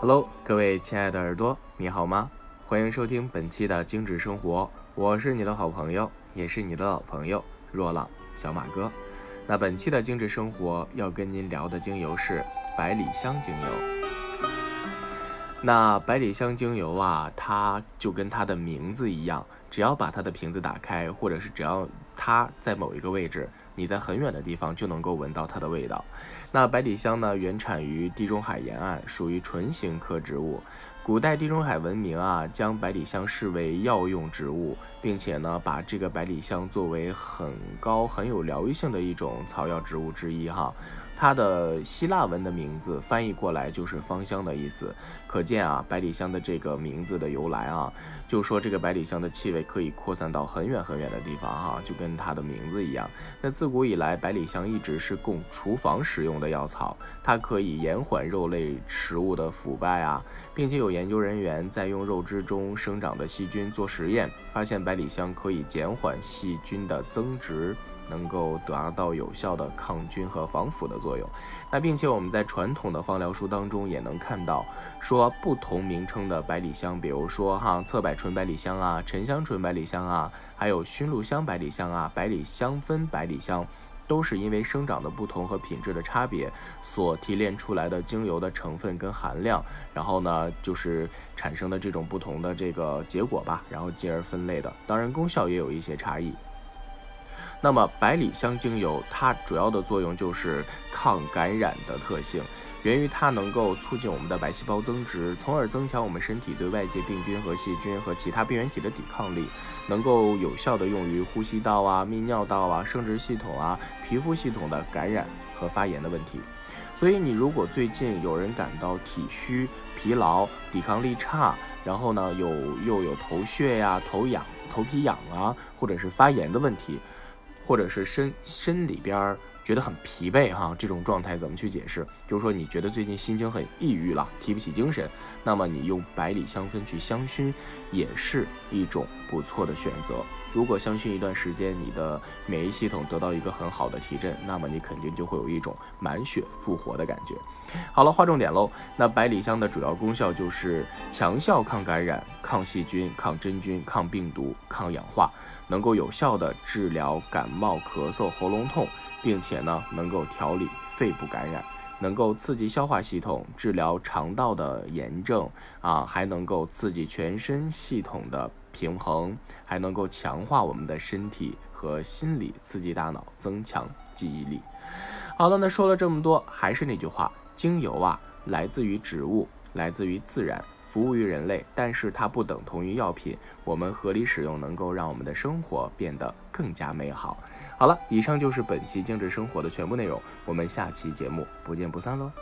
Hello，各位亲爱的耳朵，你好吗？欢迎收听本期的精致生活，我是你的好朋友，也是你的老朋友若朗小马哥。那本期的精致生活要跟您聊的精油是百里香精油。那百里香精油啊，它就跟它的名字一样，只要把它的瓶子打开，或者是只要它在某一个位置。你在很远的地方就能够闻到它的味道。那百里香呢，原产于地中海沿岸，属于唇形科植物。古代地中海文明啊，将百里香视为药用植物，并且呢，把这个百里香作为很高、很有疗愈性的一种草药植物之一哈。它的希腊文的名字翻译过来就是芳香的意思，可见啊，百里香的这个名字的由来啊，就说这个百里香的气味可以扩散到很远很远的地方哈，就跟它的名字一样。那自古以来，百里香一直是供厨房使用的药草，它可以延缓肉类食物的腐败啊，并且有研究人员在用肉汁中生长的细菌做实验，发现百里香可以减缓细菌的增殖。能够达到有效的抗菌和防腐的作用。那并且我们在传统的芳疗书当中也能看到，说不同名称的百里香，比如说哈侧柏醇百里香啊、沉香醇百里香啊，还有熏鹿香百里香啊、百里香氛百里香，都是因为生长的不同和品质的差别所提炼出来的精油的成分跟含量，然后呢就是产生的这种不同的这个结果吧，然后进而分类的。当然功效也有一些差异。那么百里香精油，它主要的作用就是抗感染的特性，源于它能够促进我们的白细胞增殖，从而增强我们身体对外界病菌和细菌和其他病原体的抵抗力，能够有效的用于呼吸道啊、泌尿道啊、生殖系统啊、皮肤系统的感染和发炎的问题。所以你如果最近有人感到体虚、疲劳、抵抗力差，然后呢有又有头屑呀、头痒、头皮痒啊，或者是发炎的问题。或者是身身里边觉得很疲惫哈，这种状态怎么去解释？就是说你觉得最近心情很抑郁了，提不起精神，那么你用百里香氛去香薰，也是一种不错的选择。如果香薰一段时间，你的免疫系统得到一个很好的提振，那么你肯定就会有一种满血复活的感觉。好了，划重点喽。那百里香的主要功效就是强效抗感染、抗细菌、抗真菌、抗病毒、抗氧化，能够有效的治疗感冒、咳嗽、喉咙痛，并且呢，能够调理肺部感染，能够刺激消化系统，治疗肠道的炎症啊，还能够刺激全身系统的平衡，还能够强化我们的身体和心理，刺激大脑，增强记忆力。好了，那说了这么多，还是那句话。精油啊，来自于植物，来自于自然，服务于人类，但是它不等同于药品。我们合理使用，能够让我们的生活变得更加美好。好了，以上就是本期精致生活的全部内容，我们下期节目不见不散喽。